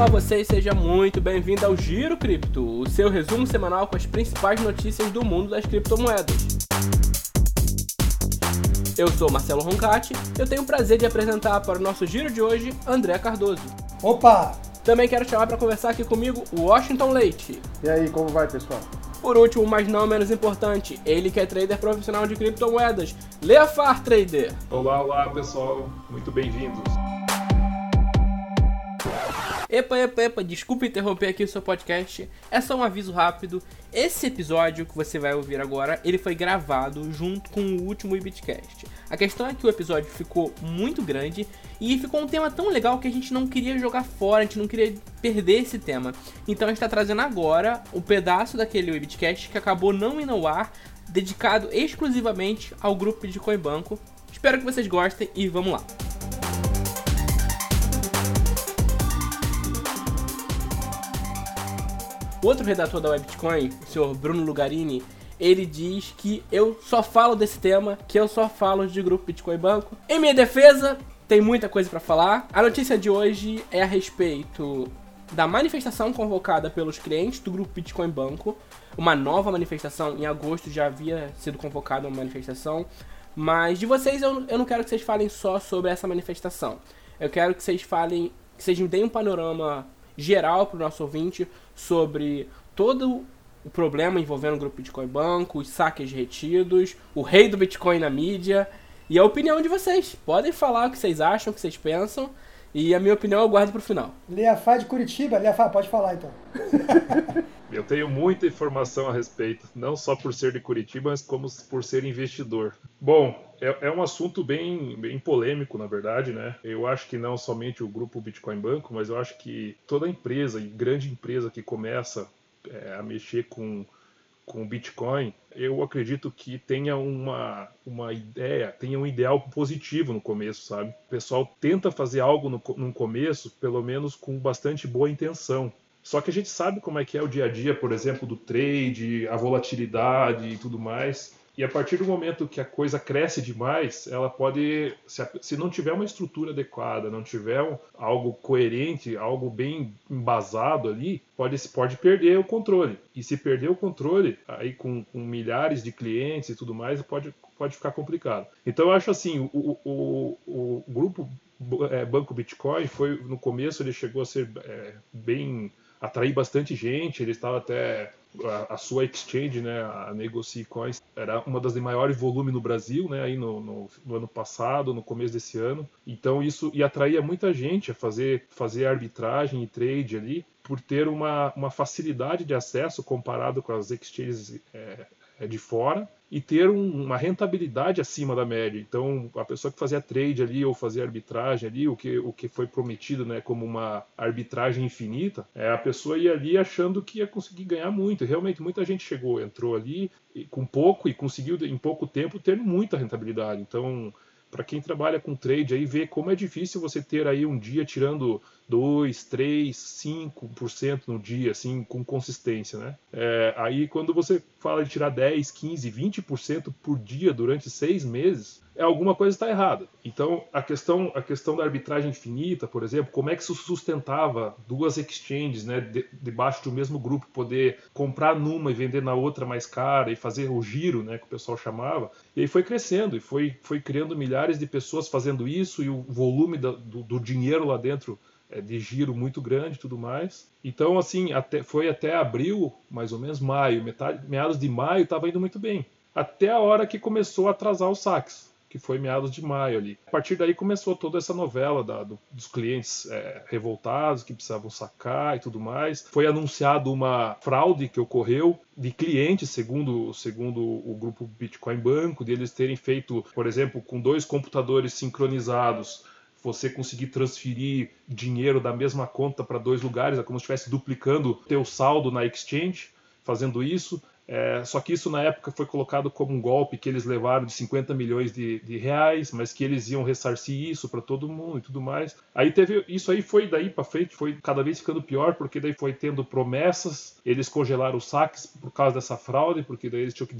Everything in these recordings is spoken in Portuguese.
Olá você e seja muito bem-vindo ao Giro Cripto, o seu resumo semanal com as principais notícias do mundo das criptomoedas. Eu sou Marcelo Roncati e eu tenho o prazer de apresentar para o nosso giro de hoje André Cardoso. Opa! Também quero chamar para conversar aqui comigo o Washington Leite. E aí, como vai, pessoal? Por último, mas não menos importante, ele que é trader profissional de criptomoedas, Leafar Trader. Olá, olá pessoal, muito bem-vindos. Epa, epa, epa, desculpa interromper aqui o seu podcast. É só um aviso rápido. Esse episódio que você vai ouvir agora, ele foi gravado junto com o último Ibitcast. A questão é que o episódio ficou muito grande e ficou um tema tão legal que a gente não queria jogar fora, a gente não queria perder esse tema. Então a gente está trazendo agora o um pedaço daquele Ibitcast que acabou não indo ao ar, dedicado exclusivamente ao grupo Bitcoin Banco. Espero que vocês gostem e vamos lá. Outro redator da Webcoin, o senhor Bruno Lugarini, ele diz que eu só falo desse tema, que eu só falo de grupo Bitcoin Banco. Em minha defesa, tem muita coisa para falar. A notícia de hoje é a respeito da manifestação convocada pelos clientes do grupo Bitcoin Banco. Uma nova manifestação, em agosto já havia sido convocada uma manifestação. Mas de vocês eu, eu não quero que vocês falem só sobre essa manifestação. Eu quero que vocês falem, que vocês me deem um panorama geral para o nosso ouvinte sobre todo o problema envolvendo o grupo Bitcoin Banco, os saques retidos, o rei do Bitcoin na mídia e a opinião de vocês. Podem falar o que vocês acham, o que vocês pensam. E a minha opinião eu guardo pro final. Leafá de Curitiba. Leafá, pode falar então. eu tenho muita informação a respeito, não só por ser de Curitiba, mas como por ser investidor. Bom, é, é, um assunto bem, bem polêmico, na verdade, né? Eu acho que não somente o grupo Bitcoin Banco, mas eu acho que toda empresa e grande empresa que começa é, a mexer com com o Bitcoin, eu acredito que tenha uma, uma ideia, tenha um ideal positivo no começo, sabe? O pessoal tenta fazer algo no, no começo, pelo menos com bastante boa intenção. Só que a gente sabe como é que é o dia a dia, por exemplo, do trade, a volatilidade e tudo mais. E a partir do momento que a coisa cresce demais, ela pode, se, se não tiver uma estrutura adequada, não tiver um, algo coerente, algo bem embasado ali, pode, pode perder o controle. E se perder o controle, aí com, com milhares de clientes e tudo mais, pode, pode ficar complicado. Então eu acho assim, o, o, o grupo é, Banco Bitcoin foi no começo ele chegou a ser é, bem atrair bastante gente, ele estava até a, a, sua exchange, né, a Negocie Coins, era uma das de maiores volume no Brasil, né, aí no, no, no, ano passado, no começo desse ano. Então isso e atraía muita gente a fazer, fazer arbitragem e trade ali, por ter uma, uma facilidade de acesso comparado com as exchanges é de fora e ter um, uma rentabilidade acima da média. Então, a pessoa que fazia trade ali ou fazia arbitragem ali, o que, o que foi prometido né, como uma arbitragem infinita, é, a pessoa ia ali achando que ia conseguir ganhar muito. E realmente, muita gente chegou, entrou ali com pouco e conseguiu em pouco tempo ter muita rentabilidade. Então, para quem trabalha com trade aí, vê como é difícil você ter aí um dia tirando 2, 3, 5% no dia, assim, com consistência, né? É, aí quando você fala de tirar 10, 15, 20% por dia durante seis meses, é alguma coisa está errada. Então, a questão, a questão da arbitragem infinita, por exemplo, como é que se sustentava duas exchanges, né, de, debaixo do mesmo grupo, poder comprar numa e vender na outra mais cara e fazer o giro, né, que o pessoal chamava. E aí foi crescendo e foi, foi criando milhares de pessoas fazendo isso e o volume do, do, do dinheiro lá dentro de giro muito grande tudo mais. Então, assim, até, foi até abril, mais ou menos, maio, metade, meados de maio, estava indo muito bem. Até a hora que começou a atrasar os saques que foi meados de maio ali. A partir daí começou toda essa novela da, do, dos clientes é, revoltados que precisavam sacar e tudo mais. Foi anunciado uma fraude que ocorreu de clientes, segundo, segundo o grupo Bitcoin Banco, de eles terem feito, por exemplo, com dois computadores sincronizados, você conseguir transferir dinheiro da mesma conta para dois lugares, é como se estivesse duplicando teu saldo na exchange, fazendo isso É, só que isso na época foi colocado como um golpe que eles levaram de 50 milhões de, de reais, mas que eles iam ressarcir isso para todo mundo e tudo mais. Aí teve isso aí foi daí para frente foi cada vez ficando pior porque daí foi tendo promessas, eles congelaram os saques por causa dessa fraude, porque daí eles tinham que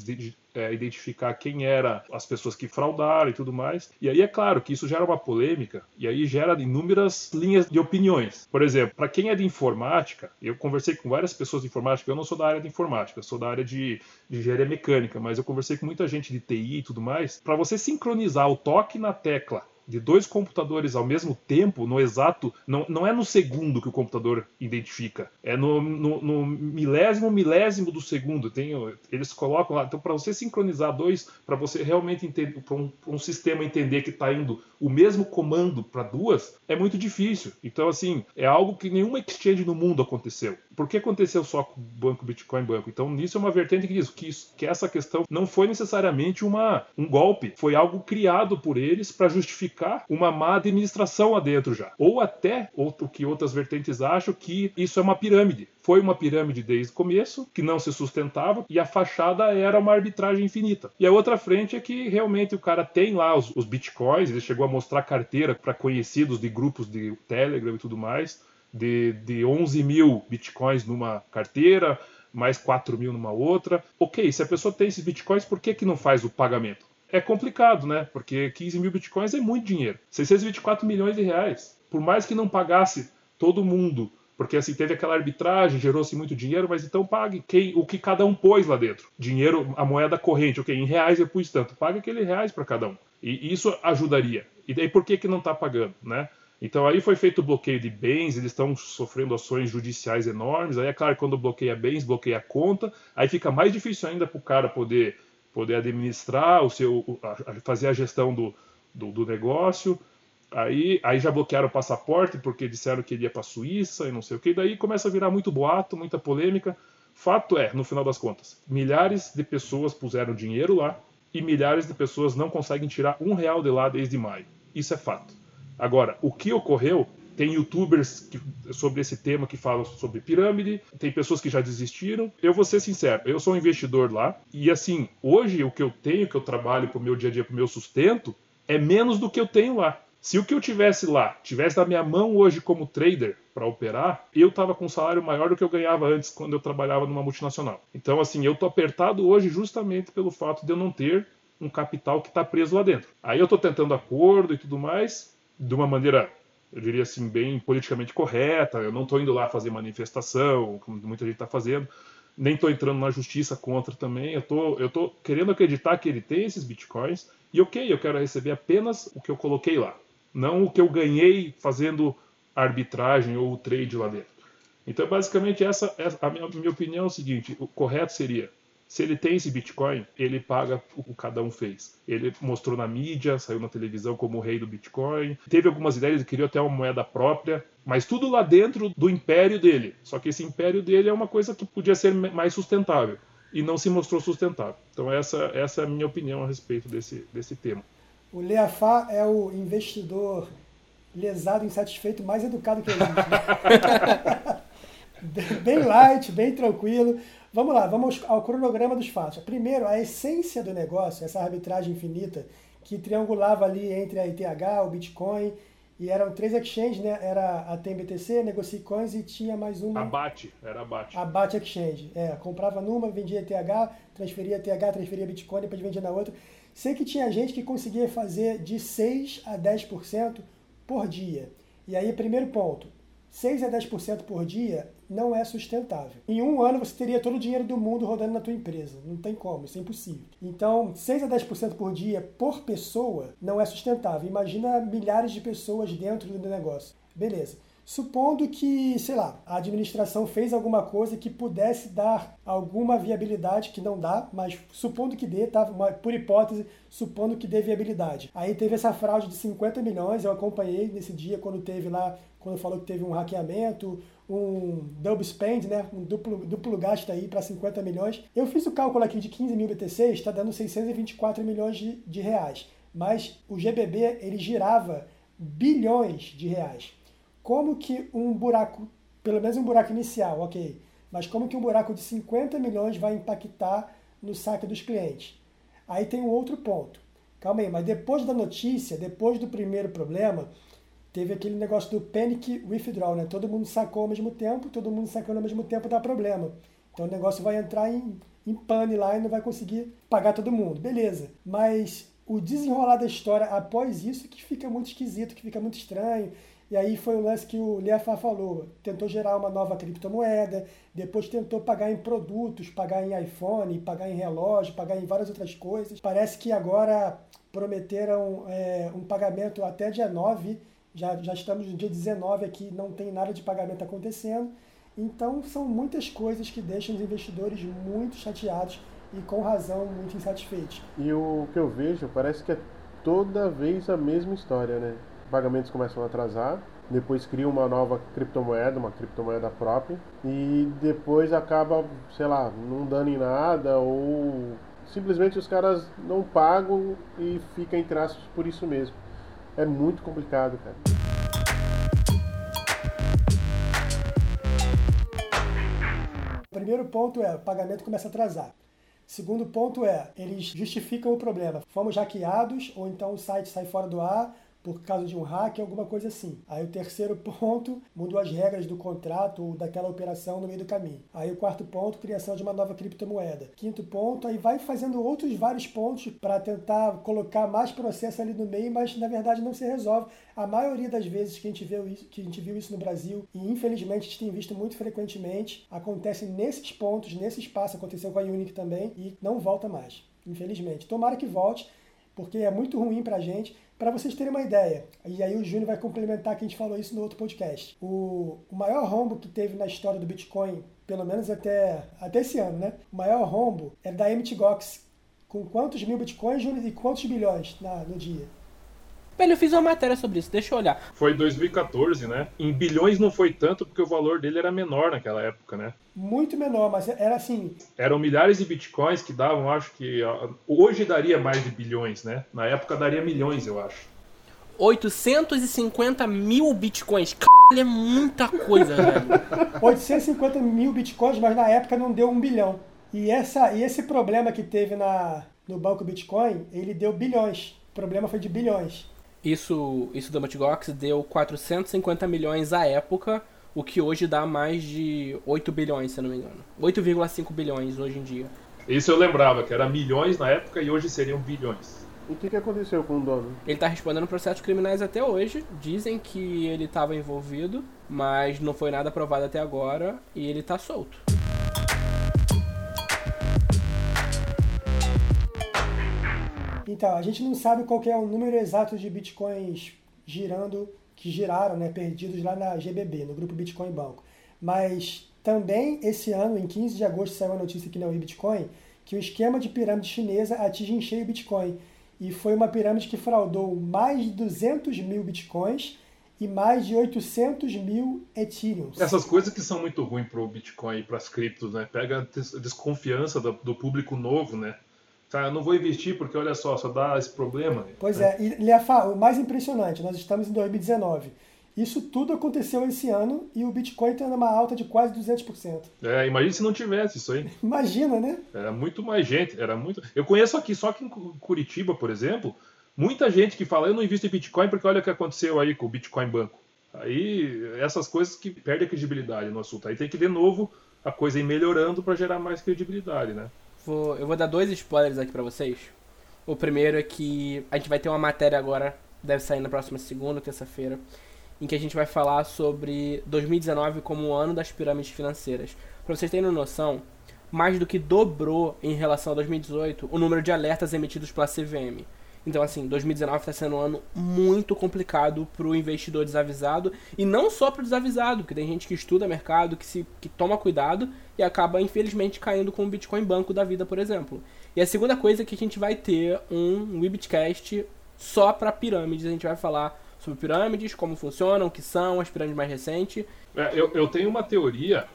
é, identificar quem eram as pessoas que fraudaram e tudo mais. E aí é claro que isso gera uma polêmica e aí gera inúmeras linhas de opiniões. Por exemplo, para quem é de informática, eu conversei com várias pessoas de informática, eu não sou da área de informática, eu sou da área de de, de engenharia mecânica, mas eu conversei com muita gente de TI e tudo mais. Para você sincronizar o toque na tecla de dois computadores ao mesmo tempo, no exato, não, não é no segundo que o computador identifica, é no, no, no milésimo milésimo do segundo. Tem, eles colocam lá. Então, para você sincronizar dois, para você realmente entender, para um, um, sistema entender que está indo o mesmo comando para duas, é muito difícil. Então, assim, é algo que nenhuma exchange no mundo aconteceu. Por que aconteceu só com o banco Bitcoin Banco? Então, nisso é uma vertente que diz que, isso, que essa questão não foi necessariamente uma, um golpe, foi algo criado por eles para justificar uma má administração lá dentro já. Ou até, o que outras vertentes acham, que isso é uma pirâmide. Foi uma pirâmide desde o começo, que não se sustentava, e a fachada era uma arbitragem infinita. E a outra frente é que realmente o cara tem lá os, os bitcoins, ele chegou a mostrar carteira para conhecidos de grupos de Telegram e tudo mais de, de 11 mil bitcoins numa carteira, mais 4 mil numa outra. Ok, se a pessoa tem esses bitcoins, por que, que não faz o pagamento? É complicado, né? Porque 15 mil bitcoins é muito dinheiro. 624 milhões de reais. Por mais que não pagasse todo mundo, porque assim teve aquela arbitragem, gerou-se muito dinheiro, mas então pague quem, o que cada um pôs lá dentro. Dinheiro, a moeda corrente, ok, em reais eu pus tanto, pague aquele reais para cada um. E isso ajudaria. E daí por que, que não está pagando, né? Então aí foi feito o bloqueio de bens, eles estão sofrendo ações judiciais enormes. Aí é claro, quando bloqueia bens, bloqueia a conta, aí fica mais difícil ainda para o cara poder, poder administrar o seu, fazer a gestão do, do, do, negócio. Aí, aí já bloquearam o passaporte porque disseram que ele ia para a Suíça e não sei o que. Daí começa a virar muito boato, muita polêmica. Fato é, no final das contas, milhares de pessoas puseram dinheiro lá e milhares de pessoas não conseguem tirar um real de lá desde maio. Isso é fato. Agora, o que ocorreu tem youtubers que, sobre esse tema que falam sobre pirâmide, tem pessoas que já desistiram. Eu vou ser sincero, eu sou um investidor lá e assim, hoje o que eu tenho, que eu trabalho para o meu dia a dia, para o meu sustento, é menos do que eu tenho lá. Se o que eu tivesse lá tivesse na minha mão hoje como trader para operar, eu estava com um salário maior do que eu ganhava antes quando eu trabalhava numa multinacional. Então, assim, eu tô apertado hoje justamente pelo fato de eu não ter um capital que está preso lá dentro. Aí eu estou tentando acordo e tudo mais, de uma maneira, eu diria assim, bem politicamente correta. Eu não estou indo lá fazer manifestação, como muita gente está fazendo. Nem estou entrando na justiça contra também. Eu tô, tô querendo acreditar que ele tem esses bitcoins. E ok, eu quero receber apenas o que eu coloquei lá. Não o que eu ganhei fazendo arbitragem ou trade lá dentro. Então, basicamente, essa, essa a, minha, minha opinião é o seguinte: o correto seria se ele tem esse Bitcoin, ele paga o que cada um fez. Ele mostrou na mídia, saiu na televisão como o rei do Bitcoin. Teve algumas ideias, ele queria até uma moeda própria, mas tudo lá dentro do império dele. Só que esse império dele é uma coisa que podia ser mais sustentável e não se mostrou sustentável. Então essa, essa é a minha opinião a respeito desse, desse tema. O Leafá é o investidor lesado, insatisfeito, mais educado que a gente. Né? bem light, bem tranquilo. Vamos lá, vamos ao cronograma dos fatos. Primeiro, a essência do negócio, essa arbitragem infinita que triangulava ali entre a ETH, o Bitcoin, e eram três exchanges, né? Era a TMBTC, Negocie Coins e tinha mais uma. A BAT, era a BAT. A BAT Exchange. É, comprava numa, vendia ETH, transferia ETH, transferia Bitcoin, depois vendia na outra. Sei que tinha gente que conseguia fazer de 6 a 10% por dia. E aí, primeiro ponto, 6 a 10% por dia não é sustentável. Em um ano você teria todo o dinheiro do mundo rodando na tua empresa. Não tem como, isso é impossível. Então, 6 a 10% por dia por pessoa não é sustentável. Imagina milhares de pessoas dentro do negócio. Beleza. Supondo que, sei lá, a administração fez alguma coisa que pudesse dar alguma viabilidade, que não dá, mas supondo que dê, tá? por hipótese, supondo que dê viabilidade. Aí teve essa fraude de 50 milhões, eu acompanhei nesse dia quando teve lá, quando falou que teve um hackeamento, um double spend, né? um duplo, duplo gasto aí para 50 milhões. Eu fiz o cálculo aqui de 15 mil BTCs, está dando 624 milhões de, de reais. Mas o GBB ele girava bilhões de reais. Como que um buraco, pelo menos um buraco inicial, ok, Mas como que um buraco de 50 milhões vai impactar no saque dos clientes? Aí tem um outro ponto. Calma aí, mas depois da notícia, depois do primeiro problema, teve aquele negócio do panic withdrawal, né? Todo mundo sacou ao mesmo tempo, todo mundo sacando ao mesmo tempo dá problema. Então o negócio vai entrar em, em pane lá e não vai conseguir pagar todo mundo. Beleza. Mas o desenrolar da história após isso que fica muito esquisito, que fica muito estranho. E aí foi o lance que o Liafá falou. Tentou gerar uma nova criptomoeda, depois tentou pagar em produtos, pagar em iPhone, pagar em relógio, pagar em várias outras coisas. Parece que agora prometeram é, um pagamento até dia 9, já, já estamos no dia 19 aqui, não tem nada de pagamento acontecendo. Então são muitas coisas que deixam os investidores muito chateados e com razão muito insatisfeitos. E o que eu vejo parece que é toda vez a mesma história, né? Pagamentos começam a atrasar, depois cria uma nova criptomoeda, uma criptomoeda própria, e depois acaba, sei lá, não dando em nada ou simplesmente os caras não pagam e fica em traços por isso mesmo. É muito complicado, cara. Primeiro ponto é o pagamento começa a atrasar. Segundo ponto é, eles justificam o problema. Fomos hackeados, ou então o site sai fora do ar, por causa de um hack, alguma coisa assim. Aí o terceiro ponto, mudou as regras do contrato ou daquela operação no meio do caminho. Aí o quarto ponto, criação de uma nova criptomoeda. Quinto ponto, aí vai fazendo outros vários pontos para tentar colocar mais processo ali no meio, mas na verdade não se resolve. A maioria das vezes que a gente viu isso, que a gente viu isso no Brasil, e infelizmente a gente tem visto muito frequentemente, acontece nesses pontos, nesse espaço, aconteceu com a Unique também, e não volta mais. Infelizmente. Tomara que volte, porque é muito ruim para a gente. Para vocês terem uma ideia, e aí o Júnior vai complementar que a gente falou isso no outro podcast. O, o maior rombo que teve na história do Bitcoin, pelo menos até, até esse ano, né? O maior rombo é da MTGOX. Com quantos mil bitcoins, Júnior, e quantos bilhões na, no dia? Velho, eu fiz uma matéria sobre isso, deixa eu olhar. Foi 2014, né? Em bilhões não foi tanto porque o valor dele era menor naquela época, né? Muito menor, mas era assim. Eram milhares de bitcoins que davam, acho que. Hoje daria mais de bilhões, né? Na época daria milhões, eu acho. 850 mil bitcoins. Caralho, é muita coisa, velho. 850 mil bitcoins, mas na época não deu um bilhão. E, essa, e esse problema que teve na, no banco Bitcoin, ele deu bilhões. O problema foi de bilhões. Isso, isso do Matgox deu 450 milhões à época, o que hoje dá mais de 8 bilhões, se eu não me engano. 8,5 bilhões hoje em dia. Isso eu lembrava, que era milhões na época e hoje seriam bilhões. O que, que aconteceu com o dono? Ele está respondendo processos criminais até hoje. Dizem que ele estava envolvido, mas não foi nada provado até agora e ele está solto. Então, a gente não sabe qual é o número exato de bitcoins girando, que giraram, né, perdidos lá na GBB, no grupo Bitcoin Banco. Mas também esse ano, em 15 de agosto, saiu a notícia aqui na Bitcoin que o esquema de pirâmide chinesa atinge em cheio Bitcoin. E foi uma pirâmide que fraudou mais de 200 mil Bitcoins e mais de 800 mil Ethereum. Essas coisas que são muito ruins para o Bitcoin e para as criptos, né? Pega a desconfiança do público novo, né? Tá, eu não vou investir porque, olha só, só dá esse problema. Pois né? é, e Leafa, o mais impressionante, nós estamos em 2019. Isso tudo aconteceu esse ano e o Bitcoin está numa alta de quase 200%. É, imagina se não tivesse isso aí. Imagina, né? Era muito mais gente, era muito... Eu conheço aqui, só que em Curitiba, por exemplo, muita gente que fala, eu não invisto em Bitcoin porque olha o que aconteceu aí com o Bitcoin Banco. Aí, essas coisas que perdem a credibilidade no assunto. Aí tem que, de novo, a coisa ir melhorando para gerar mais credibilidade, né? Vou, eu vou dar dois spoilers aqui para vocês. O primeiro é que a gente vai ter uma matéria agora, deve sair na próxima segunda, terça-feira, em que a gente vai falar sobre 2019 como o ano das pirâmides financeiras. Para vocês terem noção, mais do que dobrou em relação a 2018 o número de alertas emitidos pela CVM. Então, assim, 2019 está sendo um ano muito complicado para o investidor desavisado e não só para o desavisado, porque tem gente que estuda mercado, que, se, que toma cuidado e acaba, infelizmente, caindo com o Bitcoin Banco da vida, por exemplo. E a segunda coisa é que a gente vai ter um Webcast só para pirâmides. A gente vai falar sobre pirâmides, como funcionam, o que são, as pirâmides mais recentes. É, eu, eu tenho uma teoria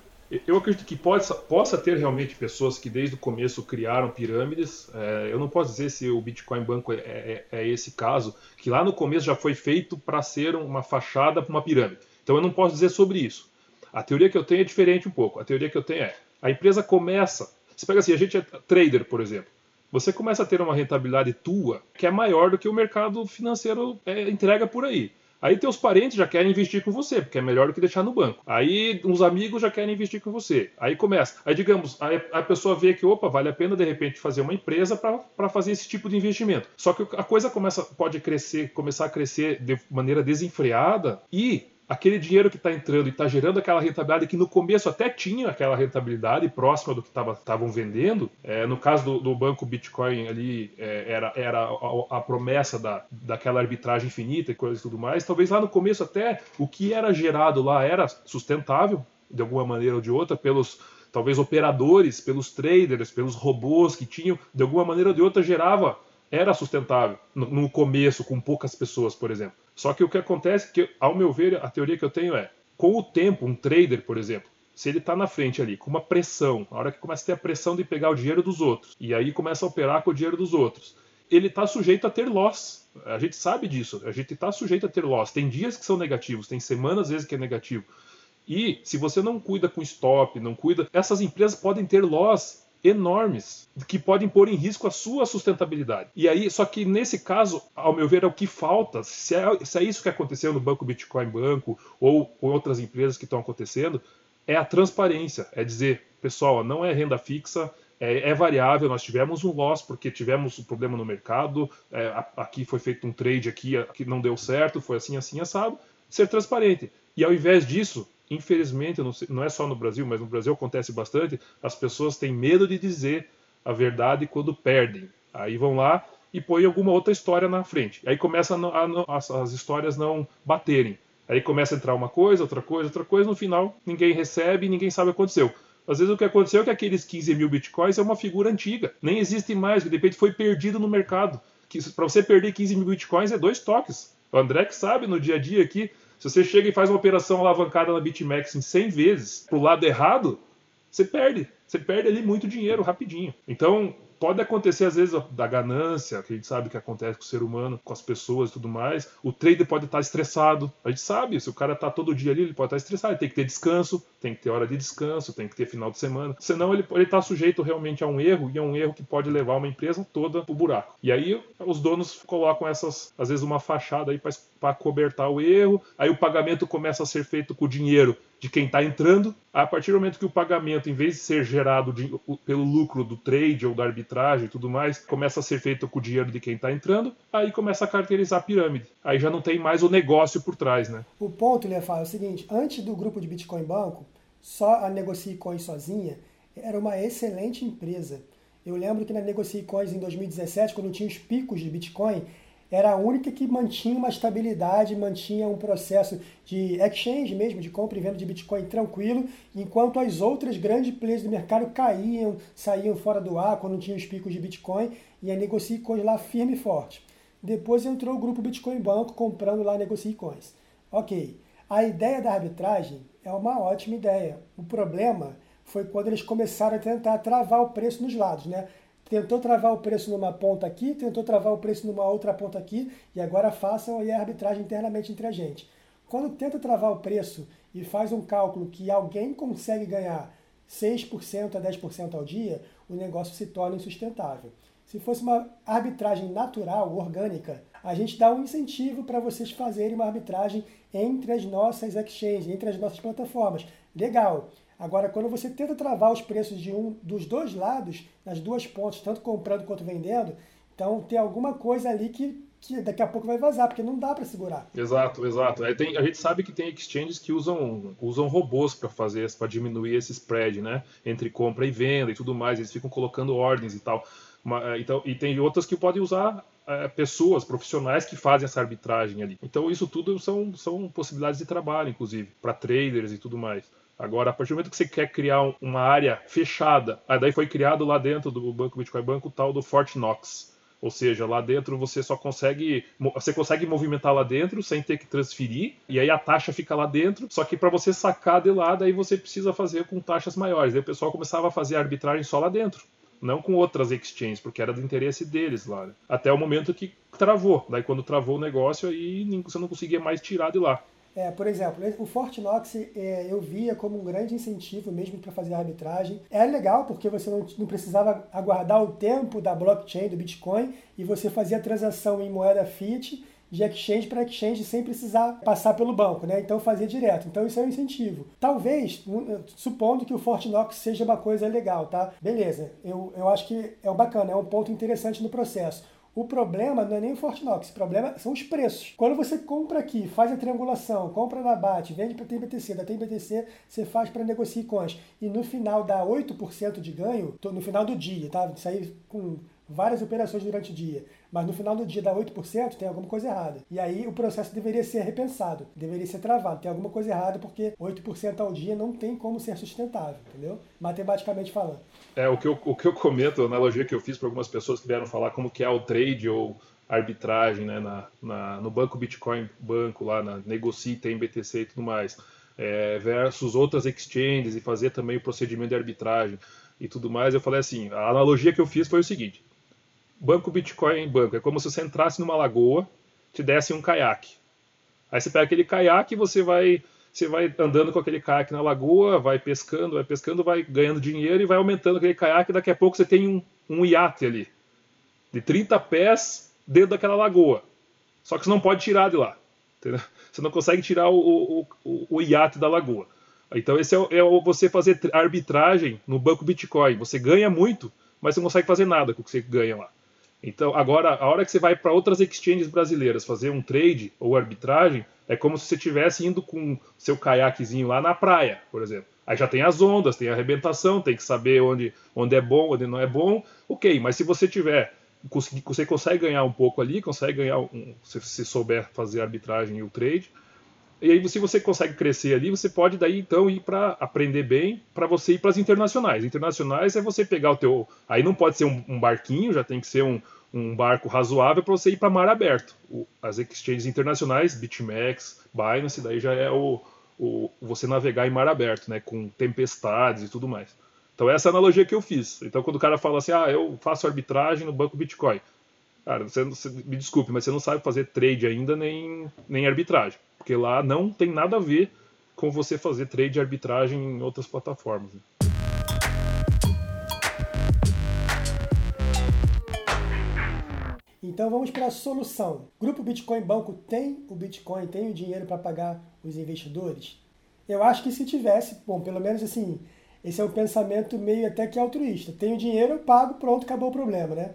eu acredito que possa, possa ter realmente pessoas que desde o começo criaram pirâmides. É, eu não posso dizer se o Bitcoin Banco é, é, é esse caso, que lá no começo já foi feito para ser uma fachada para uma pirâmide. Então eu não posso dizer sobre isso. A teoria que eu tenho é diferente um pouco. A teoria que eu tenho é: a empresa começa. Você pega assim, a gente é trader, por exemplo. Você começa a ter uma rentabilidade tua que é maior do que o mercado financeiro é, entrega por aí. Aí teus parentes já querem investir com você, porque é melhor do que deixar no banco. Aí uns amigos já querem investir com você. Aí começa. Aí digamos, aí a pessoa vê que, opa, vale a pena de repente fazer uma empresa para fazer esse tipo de investimento. Só que a coisa começa, pode crescer, começar a crescer de maneira desenfreada e aquele dinheiro que está entrando e está gerando aquela rentabilidade que no começo até tinha aquela rentabilidade próxima do que estavam vendendo. É, no caso do, do, banco Bitcoin ali é, era, era a, a, promessa da, daquela arbitragem infinita e coisas e tudo mais. Talvez lá no começo até o que era gerado lá era sustentável de alguma maneira ou de outra pelos talvez operadores, pelos traders, pelos robôs que tinham de alguma maneira ou de outra gerava era sustentável no, no começo com poucas pessoas, por exemplo. Só que o que acontece é que, ao meu ver, a teoria que eu tenho é, com o tempo, um trader, por exemplo, se ele está na frente ali com uma pressão, a hora que começa a ter a pressão de pegar o dinheiro dos outros, e aí começa a operar com o dinheiro dos outros, ele está sujeito a ter loss. A gente sabe disso, a gente está sujeito a ter loss. Tem dias que são negativos, tem semanas às vezes que é negativo. E se você não cuida com stop, não cuida, essas empresas podem ter loss enormes que podem pôr em risco a sua sustentabilidade. E aí, só que nesse caso, ao meu ver, é o que falta. Se é, se é isso que aconteceu no Banco Bitcoin Banco ou com outras empresas que estão acontecendo, é a transparência. É dizer, pessoal, não é renda fixa, é, é, variável. Nós tivemos um loss porque tivemos um problema no mercado. É, aqui foi feito um trade aqui que não deu certo, foi assim, assim, assado. Ser transparente. E ao invés disso, infelizmente, não, sei, não é só no Brasil, mas no Brasil acontece bastante, as pessoas têm medo de dizer a verdade quando perdem. Aí vão lá e põem alguma outra história na frente. Aí começa a, a, as, as histórias não baterem. Aí começa a entrar uma coisa, outra coisa, outra coisa, no final ninguém recebe ninguém sabe o que aconteceu. Às vezes o que aconteceu é que aqueles 15 mil bitcoins é uma figura antiga, nem existe mais, que de repente foi perdido no mercado. Para você perder 15 mil bitcoins é dois toques. O André que sabe no dia a dia aqui, se você chega e faz uma operação alavancada na BitMEX em 100 vezes pro lado errado, você perde. Você perde ali muito dinheiro rapidinho. Então, pode acontecer às vezes da ganância, que a gente sabe que acontece com o ser humano, com as pessoas e tudo mais. O trader pode estar estressado. A gente sabe, se o cara está todo dia ali, ele pode estar estressado. Ele tem que ter descanso, tem que ter hora de descanso, tem que ter final de semana. Senão ele está sujeito realmente a um erro e é um erro que pode levar uma empresa toda pro buraco. E aí os donos colocam essas, às vezes, uma fachada aí para cobertar o erro. Aí o pagamento começa a ser feito com o dinheiro de quem está entrando. A partir do momento que o pagamento, em vez de ser gerado de, pelo lucro do trade ou da arbitragem e tudo mais, começa a ser feito com o dinheiro de quem está entrando, aí começa a caracterizar a pirâmide. Aí já não tem mais o negócio por trás, né? O ponto, Lefar, é o seguinte: antes do grupo de Bitcoin Banco, só a Negocie Coins sozinha era uma excelente empresa. Eu lembro que na Negocie Coins em 2017, quando tinha os picos de Bitcoin, era a única que mantinha uma estabilidade, mantinha um processo de exchange mesmo, de compra e venda de Bitcoin tranquilo, enquanto as outras grandes players do mercado caíam, saíam fora do ar quando tinham os picos de Bitcoin e a Negocie Coins lá firme e forte. Depois entrou o grupo Bitcoin Banco comprando lá Coins. Ok, a ideia da arbitragem é uma ótima ideia. O problema foi quando eles começaram a tentar travar o preço nos lados, né? Tentou travar o preço numa ponta aqui, tentou travar o preço numa outra ponta aqui, e agora façam aí a arbitragem internamente entre a gente. Quando tenta travar o preço e faz um cálculo que alguém consegue ganhar 6% a 10% ao dia, o negócio se torna insustentável. Se fosse uma arbitragem natural, orgânica, a gente dá um incentivo para vocês fazerem uma arbitragem entre as nossas exchanges, entre as nossas plataformas. Legal. Agora, quando você tenta travar os preços de um dos dois lados, nas duas pontas, tanto comprando quanto vendendo, então tem alguma coisa ali que, que daqui a pouco vai vazar, porque não dá para segurar. Exato, exato. Tem, a gente sabe que tem exchanges que usam, usam robôs para fazer, para diminuir esse spread, né? Entre compra e venda e tudo mais. Eles ficam colocando ordens e tal. Uma, então, e tem outras que podem usar é, pessoas profissionais que fazem essa arbitragem ali. Então isso tudo são, são possibilidades de trabalho, inclusive, para traders e tudo mais. Agora, a partir do momento que você quer criar uma área fechada, aí daí foi criado lá dentro do Banco Bitcoin Banco o tal do Fort Knox. Ou seja, lá dentro você só consegue você consegue movimentar lá dentro sem ter que transferir e aí a taxa fica lá dentro. Só que para você sacar de lá, daí você precisa fazer com taxas maiores. Daí o pessoal começava a fazer arbitragem só lá dentro, não com outras exchanges, porque era do interesse deles lá. Né? Até o momento que travou. Daí quando travou o negócio aí você não conseguia mais tirar de lá. É, por exemplo, o Fortinox é, eu via como um grande incentivo mesmo para fazer arbitragem. É legal porque você não, não, precisava aguardar o tempo da blockchain, do Bitcoin, e você fazia a transação em moeda fiat de exchange para exchange sem precisar passar pelo banco, né? Então fazia direto. Então isso é um incentivo. Talvez, supondo que o Fortinox seja uma coisa legal, tá? Beleza, eu, eu acho que é bacana, é um ponto interessante no processo. O problema não é nem o Fortinox, o problema são os preços. Quando você compra aqui, faz a triangulação, compra na BAT, vende para TBTC, da TBTC você faz para negociar cons, e no final dá 8% de ganho, no final do dia, tá? Isso aí com várias operações durante o dia, mas no final do dia dá 8%, tem alguma coisa errada. E aí o processo deveria ser repensado, deveria ser travado. Tem alguma coisa errada porque 8% ao dia não tem como ser sustentável, entendeu? Matematicamente falando. É, o que eu, o que eu comento, a analogia que eu fiz para algumas pessoas que vieram falar como que é o trade ou arbitragem né, na, na, no banco Bitcoin, banco lá, na Negocie, tem BTC e tudo mais, é, versus outras exchanges e fazer também o procedimento de arbitragem e tudo mais, eu falei assim, a analogia que eu fiz foi o seguinte, banco Bitcoin em banco. É como se você entrasse numa lagoa, te desse um caiaque. Aí você pega aquele caiaque e você vai, você vai andando com aquele caiaque na lagoa, vai pescando, vai pescando, vai ganhando dinheiro e vai aumentando aquele caiaque. Daqui a pouco você tem um, um iate ali, de 30 pés dentro daquela lagoa. Só que você não pode tirar de lá. Entendeu? Você não consegue tirar o, o, o, o iate da lagoa. Então, esse é, é você fazer arbitragem no banco Bitcoin. Você ganha muito, mas você não consegue fazer nada com o que você ganha lá. Então, agora, a hora que você vai para outras exchanges brasileiras fazer um trade ou arbitragem, é como se você estivesse indo com seu caiaquezinho lá na praia, por exemplo. Aí já tem as ondas, tem a arrebentação, tem que saber onde, onde é bom, onde não é bom. Ok, mas se você tiver. Você consegue ganhar um pouco ali, consegue ganhar um, se, se souber fazer a arbitragem e o trade. E aí, se você consegue crescer ali, você pode daí então ir para aprender bem, para você ir para as internacionais. Internacionais é você pegar o teu. Aí não pode ser um, um barquinho, já tem que ser um, um barco razoável para você ir para mar aberto. O, as exchanges internacionais, BitMEX, Binance, daí já é o, o, você navegar em mar aberto, né, com tempestades e tudo mais. Então essa é a analogia que eu fiz. Então quando o cara fala assim, ah, eu faço arbitragem no banco Bitcoin, cara, você, você, me desculpe, mas você não sabe fazer trade ainda nem, nem arbitragem, porque lá não tem nada a ver com você fazer trade e arbitragem em outras plataformas. Né? Então vamos para a solução. Grupo Bitcoin Banco tem o Bitcoin, tem o dinheiro para pagar os investidores? Eu acho que se tivesse, bom, pelo menos assim, esse é um pensamento meio até que altruísta. Tenho dinheiro, eu pago, pronto, acabou o problema, né?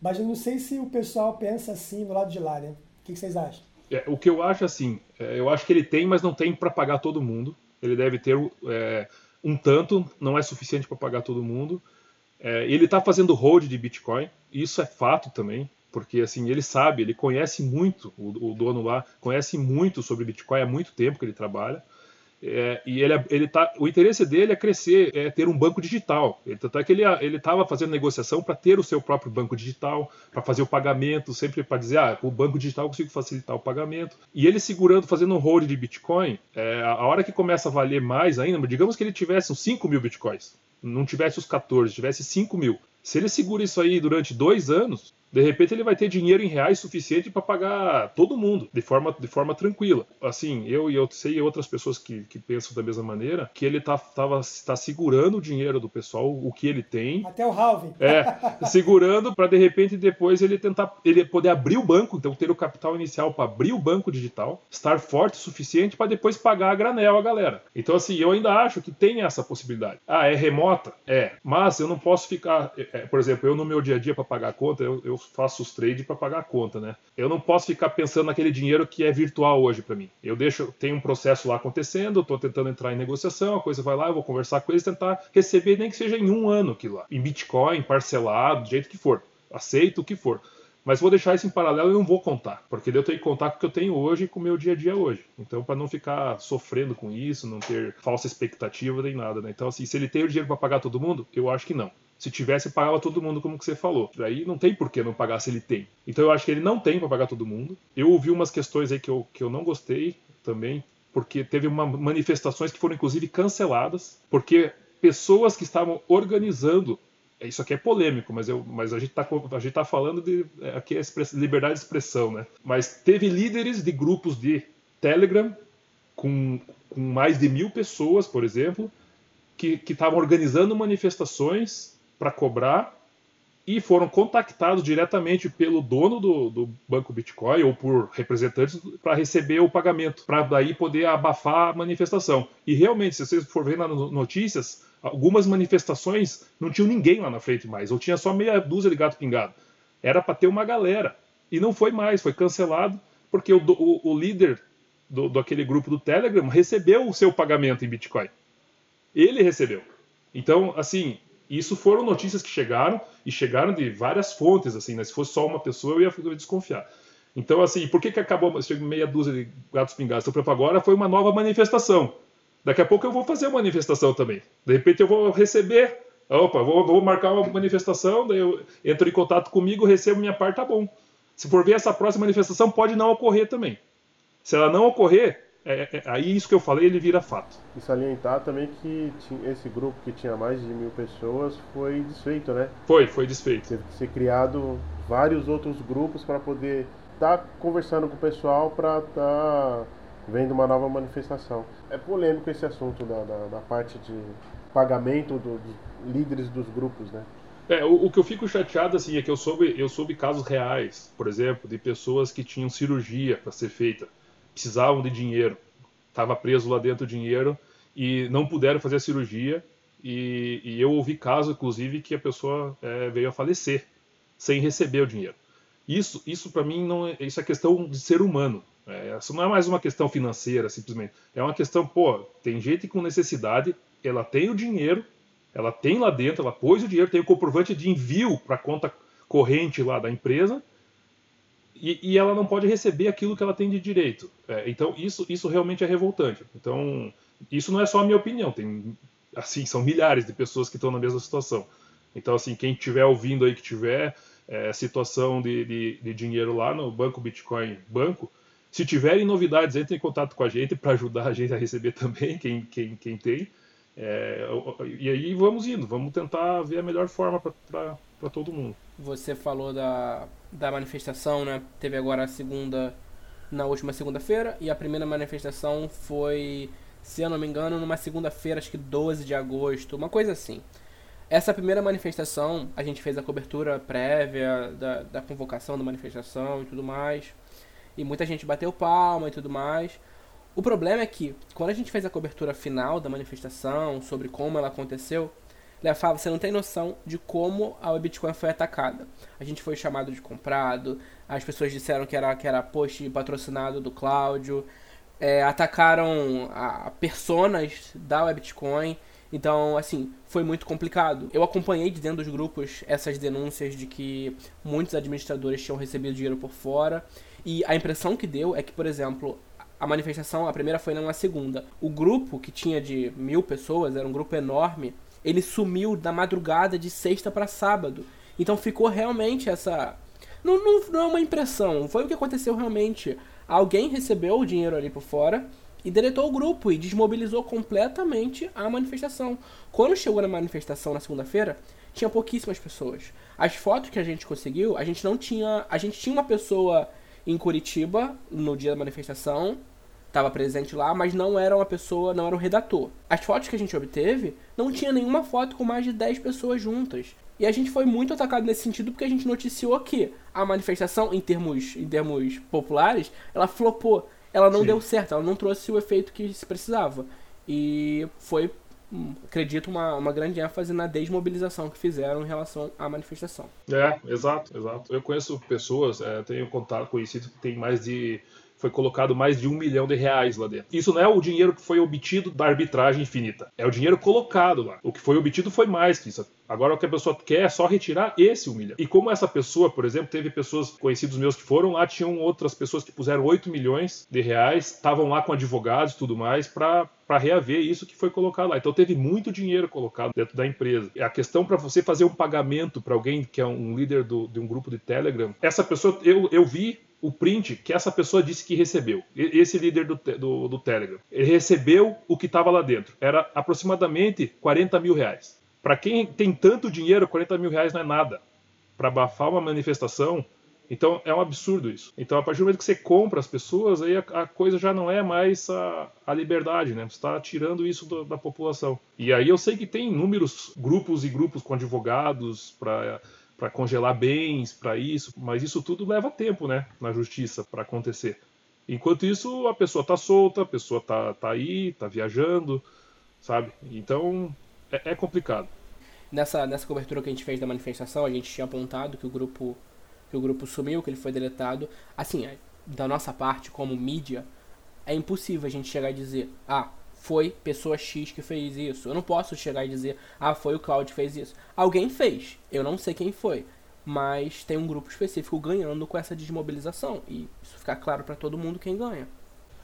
Mas eu não sei se o pessoal pensa assim do lado de lá, né? O que vocês acham? É, o que eu acho assim, é, eu acho que ele tem, mas não tem para pagar todo mundo. Ele deve ter é, um tanto, não é suficiente para pagar todo mundo. É, ele está fazendo hold de Bitcoin, isso é fato também porque assim ele sabe, ele conhece muito, o, o, dono lá conhece muito sobre Bitcoin há muito tempo que ele trabalha. É, e ele, ele tá, o interesse dele é crescer, é ter um banco digital. Ele, tanto é que ele estava fazendo negociação para ter o seu próprio banco digital, para fazer o pagamento, sempre para dizer, ah, o banco digital eu consigo facilitar o pagamento. E ele segurando, fazendo um hold de Bitcoin, é, a hora que começa a valer mais ainda, digamos que ele tivesse uns 5 mil Bitcoins, não tivesse os 14, tivesse 5 mil. Se ele segura isso aí durante dois anos, de repente ele vai ter dinheiro em reais suficiente para pagar todo mundo de forma, de forma tranquila. Assim, eu e eu sei outras pessoas que, que pensam da mesma maneira, que ele tá, tava, tá segurando o dinheiro do pessoal, o que ele tem. Até o halving. É, segurando para de repente depois ele tentar ele poder abrir o banco, então ter o capital inicial para abrir o banco digital, estar forte o suficiente para depois pagar a granel a galera. Então assim, eu ainda acho que tem essa possibilidade. Ah, é remota? É, mas eu não posso ficar, é, é por exemplo, eu no meu dia a dia para pagar a conta, eu, eu faço os trades para pagar a conta, né? Eu não posso ficar pensando naquele dinheiro que é virtual hoje para mim. Eu deixo, tem um processo lá acontecendo, estou tentando entrar em negociação, a coisa vai lá, eu vou conversar com eles, tentar receber nem que seja em um ano aquilo lá, em Bitcoin, parcelado, do jeito que for, aceito o que for. Mas vou deixar isso em paralelo e não vou contar, porque eu tenho que contar com o que eu tenho hoje e com o meu dia a dia hoje. Então, para não ficar sofrendo com isso, não ter falsa expectativa nem nada, né? Então, assim, se ele tem o dinheiro para pagar todo mundo, eu acho que não. Se tivesse, pagava todo mundo, como que você falou. Aí não tem por que não pagar se ele tem. Então eu acho que ele não tem para pagar todo mundo. Eu ouvi umas questões aí que eu, que eu não gostei também, porque teve uma, manifestações que foram inclusive canceladas, porque pessoas que estavam organizando isso aqui é polêmico, mas, eu, mas a gente está tá falando de é, aqui é liberdade de expressão, né? Mas teve líderes de grupos de Telegram com, com mais de mil pessoas, por exemplo, que estavam organizando manifestações para cobrar e foram contactados diretamente pelo dono do, do banco Bitcoin ou por representantes para receber o pagamento, para daí poder abafar a manifestação. E realmente, se vocês for ver nas notícias, algumas manifestações não tinham ninguém lá na frente mais, ou tinha só meia dúzia de gato pingado. Era para ter uma galera. E não foi mais, foi cancelado, porque o, o, o líder do, do aquele grupo do Telegram recebeu o seu pagamento em Bitcoin. Ele recebeu. Então, assim, isso foram notícias que chegaram e chegaram de várias fontes, assim, né? Se fosse só uma pessoa, eu ia, eu ia desconfiar. Então, assim, por que, que acabou meia dúzia de gatos pingados? Então, agora foi uma nova manifestação. Daqui a pouco eu vou fazer uma manifestação também. De repente eu vou receber. Opa, vou, vou marcar uma manifestação, daí eu entro em contato comigo, recebo minha parte, tá bom. Se for ver essa próxima manifestação, pode não ocorrer também. Se ela não ocorrer, é, é, aí isso que eu falei, ele vira fato. E salientar também que esse grupo que tinha mais de mil pessoas foi desfeito, né? Foi, foi desfeito. Teve que ser criado vários outros grupos para poder estar tá conversando com o pessoal para estar tá vendo uma nova manifestação. É polêmico esse assunto da, da, da parte de pagamento do, dos líderes dos grupos, né? É, o, o, que eu fico chateado assim é que eu soube, eu soube casos reais, por exemplo, de pessoas que tinham cirurgia para ser feita precisavam de dinheiro, estava preso lá dentro o dinheiro e não puderam fazer a cirurgia. E, e eu ouvi caso, inclusive, que a pessoa é, veio a falecer sem receber o dinheiro. Isso, isso para mim, não é, isso é questão de ser humano. É, isso não é mais uma questão financeira, simplesmente. É uma questão, pô, tem gente com necessidade, ela tem o dinheiro, ela tem lá dentro, ela pôs o dinheiro, tem o comprovante de envio para conta corrente lá da empresa, e, e, ela não pode receber aquilo que ela tem de direito. É, então isso, isso realmente é revoltante. Então isso não é só a minha opinião, tem assim são milhares de pessoas que estão na mesma situação. Então assim quem estiver ouvindo aí que tiver é, situação de, de, de, dinheiro lá no banco Bitcoin Banco, se tiverem novidades entre em contato com a gente para ajudar a gente a receber também quem quem, quem tem. É, e aí vamos indo, vamos tentar ver a melhor forma para todo mundo. Você falou da, da manifestação, né? Teve agora a segunda na última segunda-feira e a primeira manifestação foi, se eu não me engano, numa segunda-feira, acho que 12 de agosto, uma coisa assim. Essa primeira manifestação, a gente fez a cobertura prévia da, da convocação da manifestação e tudo mais. E muita gente bateu palma e tudo mais. O problema é que, quando a gente fez a cobertura final da manifestação, sobre como ela aconteceu, Lefava, você não tem noção de como a Bitcoin foi atacada. A gente foi chamado de comprado, as pessoas disseram que era, que era post patrocinado do Cláudio, é, atacaram a, personas da Webitcoin. Então, assim, foi muito complicado. Eu acompanhei de dentro dos grupos essas denúncias de que muitos administradores tinham recebido dinheiro por fora. E a impressão que deu é que, por exemplo, a manifestação, a primeira foi na segunda. O grupo, que tinha de mil pessoas, era um grupo enorme, ele sumiu da madrugada de sexta para sábado. Então ficou realmente essa. Não, não, não é uma impressão, foi o que aconteceu realmente. Alguém recebeu o dinheiro ali por fora e deletou o grupo e desmobilizou completamente a manifestação. Quando chegou na manifestação na segunda-feira, tinha pouquíssimas pessoas. As fotos que a gente conseguiu, a gente não tinha. A gente tinha uma pessoa em Curitiba no dia da manifestação estava presente lá, mas não era uma pessoa, não era o redator. As fotos que a gente obteve, não tinha nenhuma foto com mais de 10 pessoas juntas. E a gente foi muito atacado nesse sentido porque a gente noticiou que a manifestação, em termos, em termos populares, ela flopou. Ela não Sim. deu certo, ela não trouxe o efeito que se precisava. E foi, hum, acredito, uma, uma grande ênfase na desmobilização que fizeram em relação à manifestação. É, exato, exato. Eu conheço pessoas, é, tenho contato, conhecido que tem mais de foi colocado mais de um milhão de reais lá dentro. Isso não é o dinheiro que foi obtido da arbitragem infinita, é o dinheiro colocado lá. O que foi obtido foi mais que isso. Agora o que a pessoa quer é só retirar esse um milhão. E como essa pessoa, por exemplo, teve pessoas conhecidos meus que foram lá, tinham outras pessoas que puseram 8 milhões de reais, estavam lá com advogados e tudo mais para para reaver isso que foi colocado lá. Então teve muito dinheiro colocado dentro da empresa. A questão para você fazer um pagamento para alguém que é um líder do, de um grupo de Telegram, essa pessoa eu, eu vi o print que essa pessoa disse que recebeu. Esse líder do, do, do Telegram. Ele recebeu o que estava lá dentro. Era aproximadamente 40 mil reais. Para quem tem tanto dinheiro, 40 mil reais não é nada. Para abafar uma manifestação, Então é um absurdo isso. Então a partir do momento que você compra as pessoas, aí a, a coisa já não é mais a, a liberdade, né? Você está tirando isso do, da população. E aí eu sei que tem inúmeros grupos e grupos com advogados para para congelar bens, para isso, mas isso tudo leva tempo, né, na justiça para acontecer. Enquanto isso, a pessoa está solta, a pessoa está tá aí, está viajando, sabe? Então é, é complicado. Nessa, nessa cobertura que a gente fez da manifestação, a gente tinha apontado que o grupo que o grupo sumiu, que ele foi deletado. Assim, é, da nossa parte, como mídia, é impossível a gente chegar e dizer, ah, foi pessoa X que fez isso. Eu não posso chegar e dizer, ah, foi o Claudio que fez isso. Alguém fez, eu não sei quem foi. Mas tem um grupo específico ganhando com essa desmobilização. E isso fica claro para todo mundo quem ganha.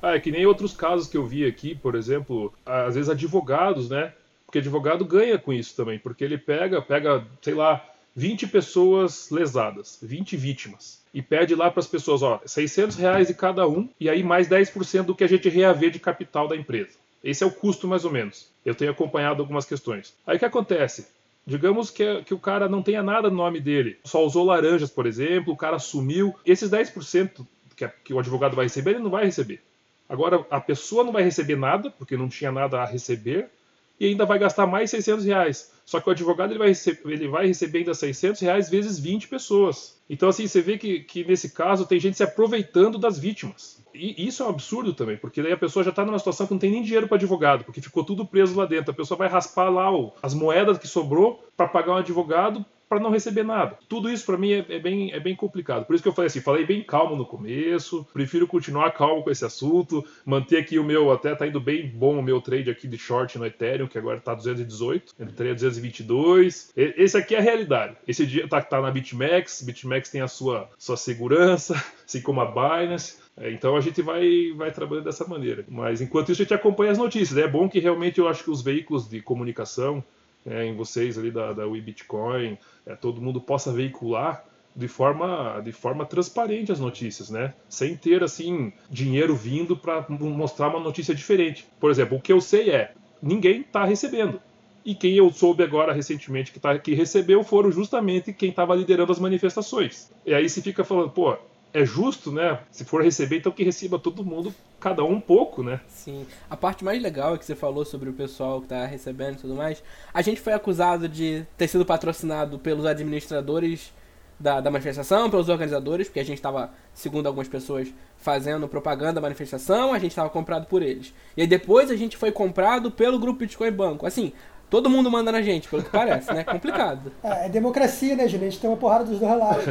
Ah, é que nem outros casos que eu vi aqui, por exemplo, às vezes advogados, né? Porque advogado ganha com isso também, porque ele pega, pega, sei lá, 20 pessoas lesadas, 20 vítimas. E pede lá para as pessoas, ó, 600 reais de cada um, e aí mais 10% do que a gente reaver de capital da empresa. Esse é o custo mais ou menos. Eu tenho acompanhado algumas questões. Aí o que acontece? Digamos que, que o cara não tenha nada no nome dele, só usou laranjas, por exemplo, o cara sumiu. Esses 10% que, que o advogado vai receber, ele não vai receber. Agora, a pessoa não vai receber nada, porque não tinha nada a receber, e ainda vai gastar mais 600 reais. Só que o advogado ele vai, receber, ele vai receber ainda 600 reais vezes 20 pessoas. Então, assim, você vê que, que nesse caso tem gente se aproveitando das vítimas. E isso é um absurdo também, porque daí a pessoa já está numa situação que não tem nem dinheiro para advogado, porque ficou tudo preso lá dentro. A pessoa vai raspar lá o, as moedas que sobrou para pagar um advogado para não receber nada. Tudo isso para mim é, é, bem, é bem complicado. Por isso que eu falei assim, falei bem calmo no começo, prefiro continuar calmo com esse assunto, manter aqui o meu, até tá indo bem bom o meu trade aqui de short no Ethereum, que agora tá 218, entrei a 222. Esse aqui é a realidade. Esse dia tá, tá na BitMEX, BitMEX tem a sua, sua segurança, assim como a Binance. É, então a gente vai, vai trabalhando dessa maneira. Mas enquanto isso a gente acompanha as notícias. É bom que realmente eu acho que os veículos de comunicação, é, em vocês ali da, da WeBitcoin, é, todo mundo possa veicular de forma, de forma transparente as notícias, né? Sem ter assim dinheiro vindo para mostrar uma notícia diferente. Por exemplo, o que eu sei é ninguém está recebendo. E quem eu soube agora recentemente que, tá, que recebeu foram justamente quem estava liderando as manifestações. E aí se fica falando, pô, é justo, né? Se for receber, então que receba todo mundo, cada um um pouco, né? Sim. A parte mais legal é que você falou sobre o pessoal que tá recebendo e tudo mais. A gente foi acusado de ter sido patrocinado pelos administradores da, da manifestação, pelos organizadores, porque a gente estava, segundo algumas pessoas, fazendo propaganda da manifestação, a gente estava comprado por eles. E aí depois a gente foi comprado pelo grupo Bitcoin Banco. Assim, Todo mundo manda na gente, pelo que parece, né? Complicado. É, é democracia, né, gente? A gente tem uma porrada dos dois lados.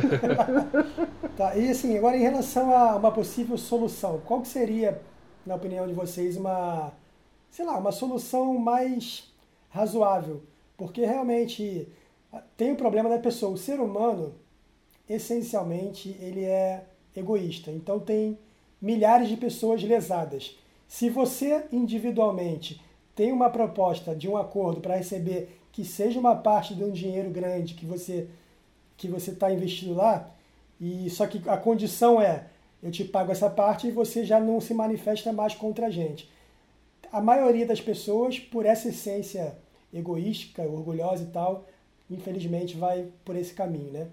tá, e assim, agora em relação a uma possível solução, qual que seria, na opinião de vocês, uma, sei lá, uma solução mais razoável? Porque realmente tem o problema da pessoa. O ser humano, essencialmente, ele é egoísta. Então tem milhares de pessoas lesadas. Se você individualmente tem uma proposta de um acordo para receber que seja uma parte de um dinheiro grande que você que você está investindo lá, e só que a condição é eu te pago essa parte e você já não se manifesta mais contra a gente. A maioria das pessoas, por essa essência egoística, orgulhosa e tal, infelizmente vai por esse caminho, né?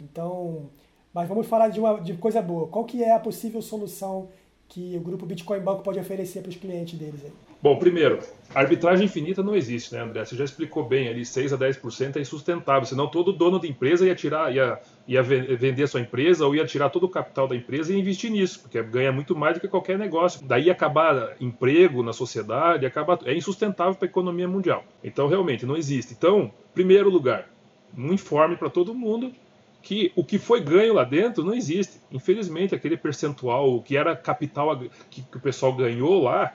Então, mas vamos falar de uma de coisa boa. Qual que é a possível solução que o grupo Bitcoin Banco pode oferecer para os clientes deles aí? Bom, primeiro, arbitragem infinita não existe, né, André? Você já explicou bem ali, 6 a 10% é insustentável, senão todo dono de empresa ia tirar, ia, ia vender sua empresa ou ia tirar todo o capital da empresa e investir nisso, porque ganha muito mais do que qualquer negócio. Daí acabar emprego na sociedade, acaba, é insustentável para a economia mundial. Então, realmente, não existe. Então, primeiro lugar, um informe para todo mundo que o que foi ganho lá dentro não existe. Infelizmente, aquele percentual que era capital que o pessoal ganhou lá,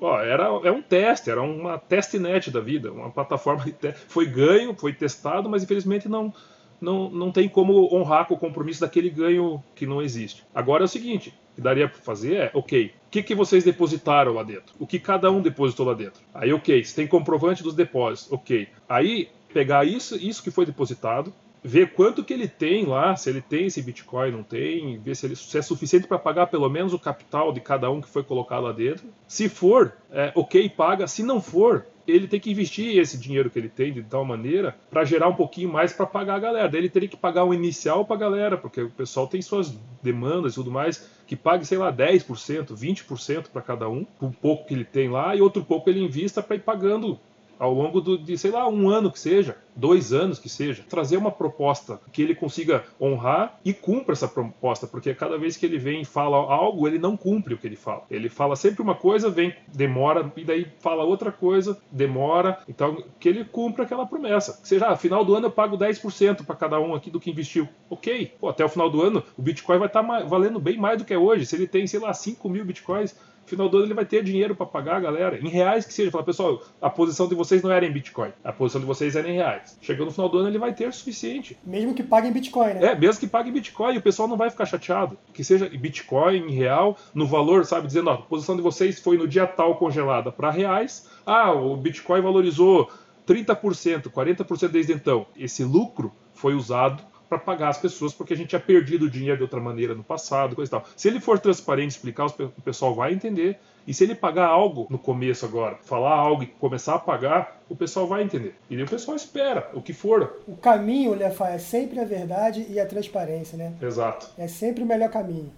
ó, era é um teste, era uma testnet da vida, uma plataforma. Foi ganho, foi testado, mas infelizmente não, não, não tem como honrar com o compromisso daquele ganho que não existe. Agora é o seguinte, o que daria para fazer é, ok, o que, que vocês depositaram lá dentro? O que cada um depositou lá dentro? Aí, ok, você tem comprovante dos depósitos, ok. Aí, pegar isso, isso que foi depositado, ver quanto que ele tem lá, se ele tem esse Bitcoin, não tem, ver se, ele, se é suficiente para pagar pelo menos o capital de cada um que foi colocado lá dentro. Se for, é, ok, paga. Se não for, ele tem que investir esse dinheiro que ele tem de tal maneira para gerar um pouquinho mais para pagar a galera. Daí ele teria que pagar um inicial para a galera, porque o pessoal tem suas demandas e tudo mais, que pague, sei lá, 10%, 20% para cada um, um pouco que ele tem lá, e outro pouco ele invista para ir pagando ao longo do, de, sei lá, um ano que seja, dois anos que seja, trazer uma proposta que ele consiga honrar e cumpra essa proposta, porque cada vez que ele vem e fala algo, ele não cumpre o que ele fala. Ele fala sempre uma coisa, vem, demora, e daí fala outra coisa, demora. Então, que ele cumpra aquela promessa. Que seja, ah, final do ano eu pago 10% para cada um aqui do que investiu. Ok, Pô, até o final do ano o Bitcoin vai estar tá valendo bem mais do que é hoje. Se ele tem, sei lá, 5 mil Bitcoins, final do ano ele vai ter dinheiro para pagar a galera, em reais que seja. Falar, pessoal, a posição de vocês não era em Bitcoin, a posição de vocês era em reais. Chegando no final do ano ele vai ter o suficiente. Mesmo que pague em Bitcoin, né? É, mesmo que pague em Bitcoin, o pessoal não vai ficar chateado. Que seja em Bitcoin, em real, no valor, sabe, dizendo, ó, a posição de vocês foi no dia tal congelada para reais. Ah, o Bitcoin valorizou 30%, 40% desde então. Esse lucro foi usado para pagar as pessoas, porque a gente tinha perdido o dinheiro de outra maneira no passado, coisa e tal. Se ele for transparente, explicar, o pessoal vai entender. E se ele pagar algo no começo agora, falar algo e começar a pagar, o pessoal vai entender. E o pessoal espera, o que for. O caminho, Lefa, é sempre a verdade e a transparência, né? Exato. É sempre o melhor caminho.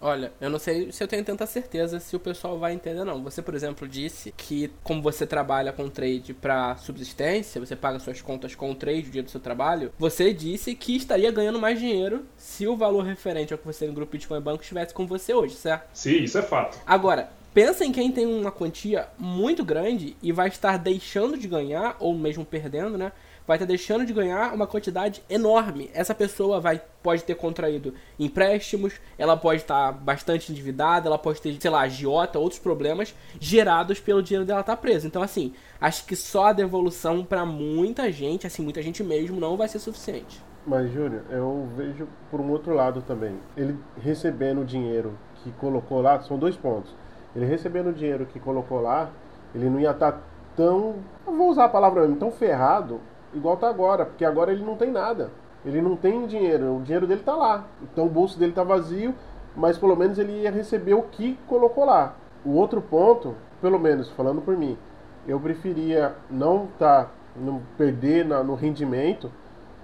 Olha, eu não sei se eu tenho tanta certeza se o pessoal vai entender não. Você, por exemplo, disse que como você trabalha com trade para subsistência, você paga suas contas com trade o dia do seu trabalho, você disse que estaria ganhando mais dinheiro se o valor referente ao que você tem no grupo Bitcoin Banco estivesse com você hoje, certo? Sim, isso é fato. Agora, pensa em quem tem uma quantia muito grande e vai estar deixando de ganhar ou mesmo perdendo, né? Vai estar deixando de ganhar uma quantidade enorme. Essa pessoa vai pode ter contraído empréstimos, ela pode estar bastante endividada, ela pode ter, sei lá, agiota, outros problemas gerados pelo dinheiro dela estar preso. Então, assim, acho que só a devolução para muita gente, assim, muita gente mesmo, não vai ser suficiente. Mas, Júnior, eu vejo por um outro lado também. Ele recebendo o dinheiro que colocou lá, são dois pontos. Ele recebendo o dinheiro que colocou lá, ele não ia estar tão, vou usar a palavra mesmo, tão ferrado igual tá agora, porque agora ele não tem nada. Ele não tem dinheiro, o dinheiro dele tá lá. Então o bolso dele tá vazio, mas pelo menos ele ia receber o que colocou lá. O outro ponto, pelo menos falando por mim, eu preferia não tá não perder na, no rendimento,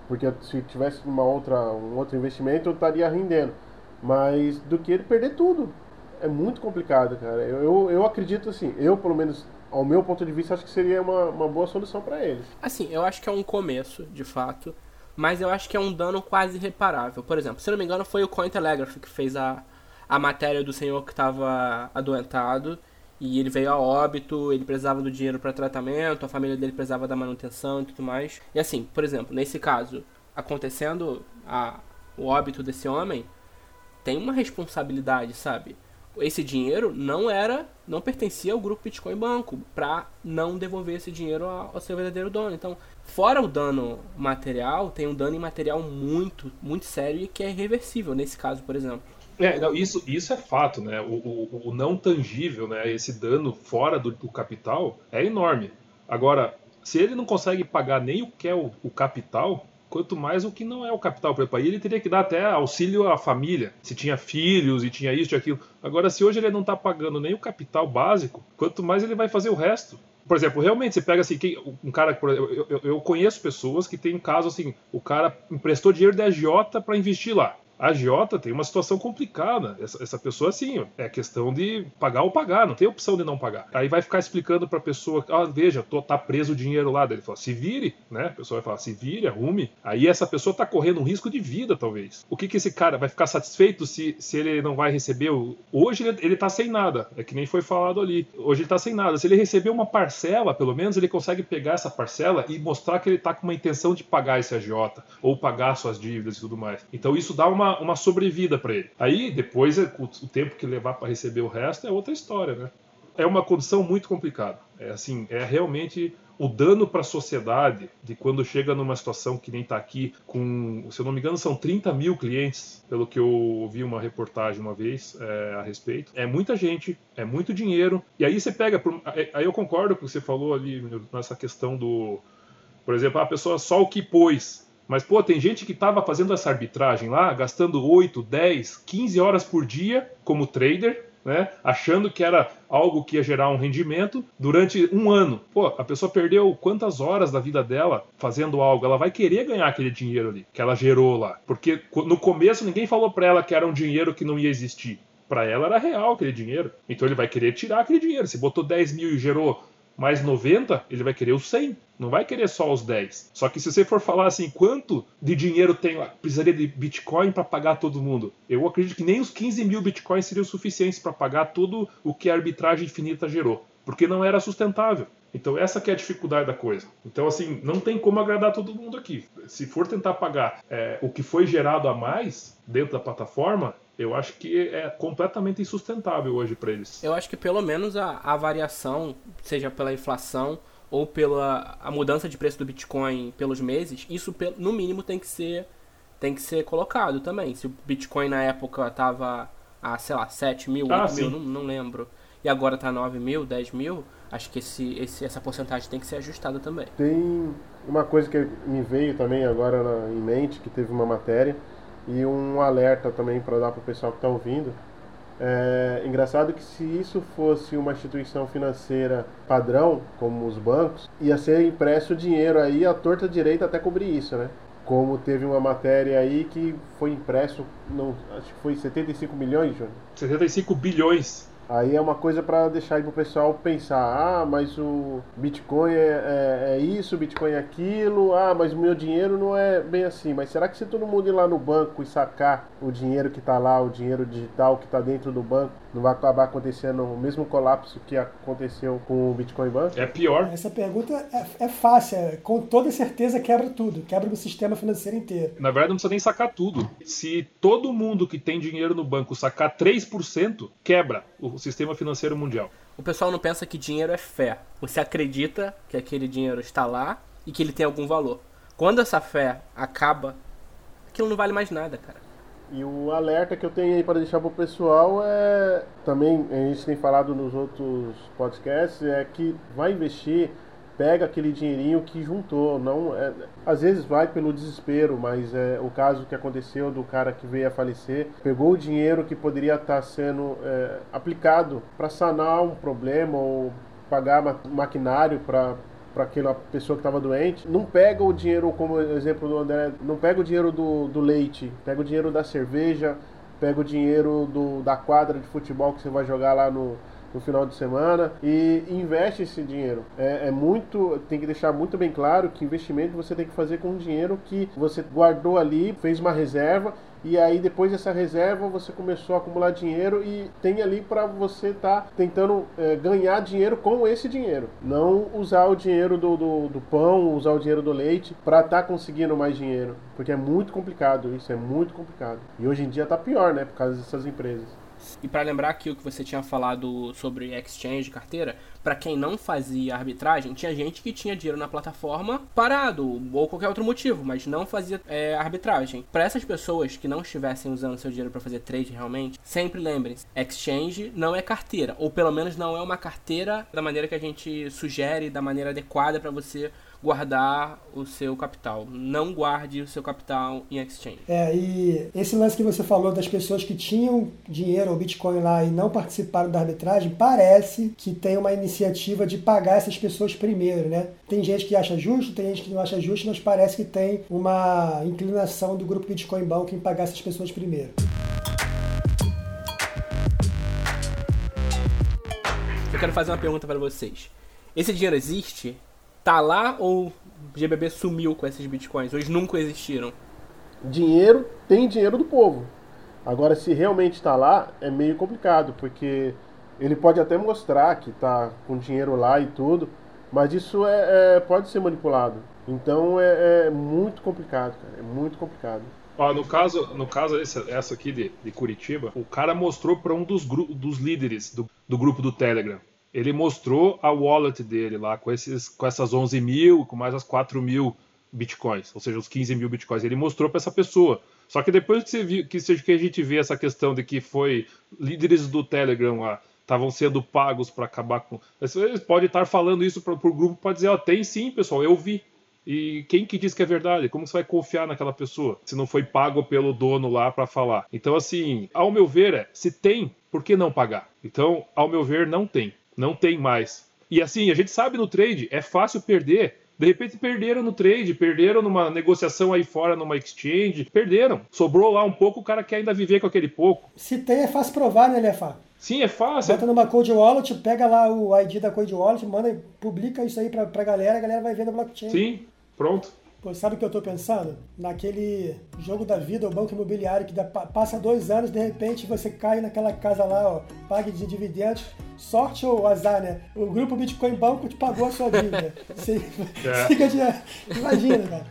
porque se tivesse uma outra um outro investimento eu estaria rendendo, mas do que ele perder tudo. É muito complicado, cara. Eu, eu, eu acredito assim, eu pelo menos ao meu ponto de vista, acho que seria uma, uma boa solução para eles. Assim, eu acho que é um começo, de fato, mas eu acho que é um dano quase reparável. Por exemplo, se não me engano, foi o Cointelegraph que fez a, a matéria do senhor que estava adoentado e ele veio a óbito, ele precisava do dinheiro para tratamento, a família dele precisava da manutenção e tudo mais. E assim, por exemplo, nesse caso, acontecendo a, o óbito desse homem, tem uma responsabilidade, sabe? Esse dinheiro não era, não pertencia ao grupo Bitcoin Banco, para não devolver esse dinheiro ao, seu verdadeiro dono. Então, fora o dano material, tem um dano imaterial muito, muito sério e que é irreversível nesse caso, por exemplo. É, não, isso, isso é fato, né? O, o, o não tangível, né? Esse dano fora do, do, capital é enorme. Agora, se ele não consegue pagar nem o que é o, o capital, quanto mais o que não é o capital. Por exemplo, aí ele teria que dar até auxílio à família, se tinha filhos e tinha isso e aquilo. Agora, se hoje ele não está pagando nem o capital básico, quanto mais ele vai fazer o resto. Por exemplo, realmente, você pega assim, um cara, eu, eu, eu conheço pessoas que tem um caso assim, o cara emprestou dinheiro da agiota para investir lá. A agiota tem uma situação complicada. Essa, essa pessoa, sim, é questão de pagar ou pagar, não tem opção de não pagar. Aí vai ficar explicando para a pessoa: ah, veja, tô, tá preso o dinheiro lá. Daí ele fala: se vire, né? A pessoa vai falar: se vire, arrume. Aí essa pessoa está correndo um risco de vida, talvez. O que, que esse cara vai ficar satisfeito se, se ele não vai receber? O... Hoje ele, ele tá sem nada, é que nem foi falado ali. Hoje ele tá sem nada. Se ele receber uma parcela, pelo menos, ele consegue pegar essa parcela e mostrar que ele tá com uma intenção de pagar esse agiota ou pagar suas dívidas e tudo mais. Então isso dá uma uma, sobrevida para ele. Aí, depois, o, o tempo que levar para receber o resto é outra história, né? É uma condição muito complicada. É assim, é realmente o dano para a sociedade de quando chega numa situação que nem está aqui, com, se eu não me engano, são 30 mil clientes, pelo que eu ouvi uma reportagem uma vez é, a respeito. É muita gente, é muito dinheiro. E aí você pega. Aí eu concordo com o que você falou ali nessa questão do. Por exemplo, a pessoa só o que pôs Mas, pô, tem gente que estava fazendo essa arbitragem lá, gastando 8, 10, 15 horas por dia como trader, né? Achando que era algo que ia gerar um rendimento durante um ano. Pô, a pessoa perdeu quantas horas da vida dela fazendo algo? Ela vai querer ganhar aquele dinheiro ali que ela gerou lá. Porque no começo ninguém falou para ela que era um dinheiro que não ia existir. Para ela era real aquele dinheiro. Então ele vai querer tirar aquele dinheiro. Se botou 10 mil e gerou mais 90, ele vai querer os 100. Não vai querer só os 10. Só que se você for falar assim, quanto de dinheiro tem precisaria de Bitcoin para pagar todo mundo? Eu acredito que nem os 15 mil Bitcoins seriam suficientes para pagar tudo o que a arbitragem infinita gerou. Porque não era sustentável. Então essa que é a dificuldade da coisa. Então assim, não tem como agradar todo mundo aqui. Se for tentar pagar é, o que foi gerado a mais dentro da plataforma, eu acho que é completamente insustentável hoje para eles. Eu acho que pelo menos a, a variação, seja pela inflação ou pela a mudança de preço do Bitcoin pelos meses, isso no mínimo tem que ser tem que ser colocado também. Se o Bitcoin na época tava a, sei lá, 7 mil, 8 ah, mil, não, não, lembro, e agora tá 9 mil, 10 mil, acho que esse, esse, essa porcentagem tem que ser ajustada também. Tem uma coisa que me veio também agora na, em mente, que teve uma matéria, e um alerta também para dar para o pessoal que está ouvindo. É engraçado que se isso fosse uma instituição financeira padrão, como os bancos, ia ser impresso dinheiro aí a torta direita até cobrir isso, né? Como teve uma matéria aí que foi impresso, não, acho que foi 75 milhões, Júnior? 75 bilhões. Aí é uma coisa para deixar aí pro pessoal pensar, ah, mas o Bitcoin é, é, é, isso, Bitcoin é aquilo, ah, mas o meu dinheiro não é bem assim. Mas será que se todo mundo ir lá no banco e sacar o dinheiro que está lá, o dinheiro digital que está dentro do banco, não vai acabar acontecendo o mesmo colapso que aconteceu com o Bitcoin Bank? É pior. Essa pergunta é, é fácil, é, com toda certeza quebra tudo, quebra o sistema financeiro inteiro. Na verdade, não precisa nem sacar tudo. Se todo mundo que tem dinheiro no banco sacar 3%, quebra o sistema financeiro mundial. O pessoal não pensa que dinheiro é fé. Você acredita que aquele dinheiro está lá e que ele tem algum valor. Quando essa fé acaba, aquilo não vale mais nada, cara. E o alerta que eu tenho aí para deixar para o pessoal é também a gente tem falado nos outros podcasts é que vai investir pega aquele dinheirinho que juntou. Não, é, às vezes vai pelo desespero, mas é o caso que aconteceu do cara que veio a falecer, pegou o dinheiro que poderia estar sendo é, aplicado para sanar um problema ou pagar maquinário para para aquela pessoa que estava doente, não pega o dinheiro, como exemplo do André, não pega o dinheiro do, do leite, pega o dinheiro da cerveja, pega o dinheiro do, da quadra de futebol que você vai jogar lá no, no final de semana e investe esse dinheiro. É, é, muito, tem que deixar muito bem claro que investimento você tem que fazer com dinheiro que você guardou ali, fez uma reserva e aí depois dessa reserva você começou a acumular dinheiro e tem ali para você estar tá tentando é, ganhar dinheiro com esse dinheiro. Não usar o dinheiro do, do, do pão, usar o dinheiro do leite para estar tá conseguindo mais dinheiro. Porque é muito complicado isso, é muito complicado. E hoje em dia tá pior, né? Por causa dessas empresas. E para lembrar aqui o que você tinha falado sobre exchange, carteira, para quem não fazia arbitragem, tinha gente que tinha dinheiro na plataforma parado ou qualquer outro motivo, mas não fazia é, arbitragem. Para essas pessoas que não estivessem usando seu dinheiro para fazer trade realmente, sempre lembrem-se: exchange não é carteira, ou pelo menos não é uma carteira da maneira que a gente sugere, da maneira adequada para você guardar o seu capital. Não guarde o seu capital em exchange. É, e esse lance que você falou das pessoas que tinham dinheiro ou Bitcoin lá e não participaram da arbitragem, parece que tem uma iniciativa de pagar essas pessoas primeiro, né? Tem gente que acha justo, tem gente que não acha justo, mas parece que tem uma inclinação do grupo Bitcoin Bank em pagar essas pessoas primeiro. Eu quero fazer uma pergunta para vocês. Esse dinheiro existe? Tá lá ou o GBB sumiu com esses bitcoins? Ou eles nunca existiram? Dinheiro tem dinheiro do povo. Agora, se realmente está lá, é meio complicado, porque ele pode até mostrar que está com dinheiro lá e tudo, mas isso é, é pode ser manipulado. Então é, é, muito complicado, cara. É muito complicado. Ó, no caso, no caso essa, essa aqui de, de Curitiba, o cara mostrou para um dos, dos líderes do, do grupo do Telegram ele mostrou a wallet dele lá com, esses, com essas 11 mil, com mais as 4 mil bitcoins, ou seja, os 15 mil bitcoins. Ele mostrou para essa pessoa. Só que depois que, você viu, que, que a gente vê essa questão de que foi líderes do Telegram lá estavam sendo pagos para acabar com. Eles podem estar falando isso para o grupo para dizer: ó, tem sim, pessoal, eu vi. E quem que diz que é verdade? Como você vai confiar naquela pessoa se não foi pago pelo dono lá para falar? Então, assim, ao meu ver, é, se tem, por que não pagar? Então, ao meu ver, não tem. Não tem mais. E assim, a gente sabe no trade, é fácil perder. De repente perderam no trade, perderam numa negociação aí fora, numa exchange, perderam. Sobrou lá um pouco, o cara quer ainda viver com aquele pouco. Se tem, é fácil provar, né, Lefá? Sim, é fácil. Bota numa Code Wallet, pega lá o ID da Code Wallet, manda, publica isso aí pra, pra galera, a galera vai ver no blockchain. Sim, pronto. Pô, sabe o que eu tô pensando? Naquele jogo da vida, o banco imobiliário, que dá, passa dois anos, de repente você cai naquela casa lá, ó, pague de dividendos. Sorte ou azar, né? O grupo Bitcoin Banco te pagou a sua dívida. Você É. fica de. Imagina, cara.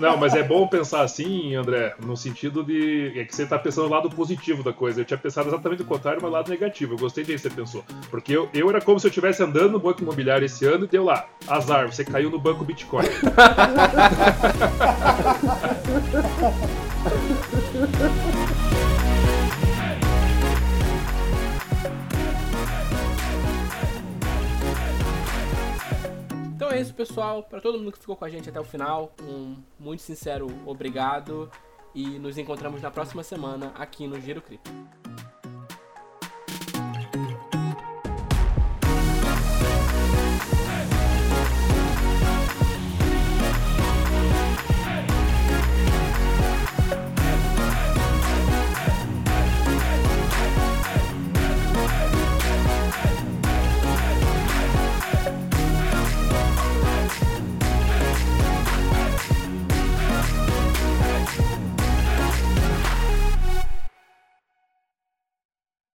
Não, mas é bom pensar assim, André, no sentido de. É que você tá pensando o lado positivo da coisa. Eu tinha pensado exatamente o contrário, mas lado negativo. Eu gostei de que você pensou. Porque eu, eu era como se eu estivesse andando no banco imobiliário esse ano e deu lá. Azar, você caiu no banco Bitcoin. é isso, pessoal. Para todo mundo que ficou com a gente até o final, um muito sincero obrigado. E nos encontramos na próxima semana aqui no Giro Cripto.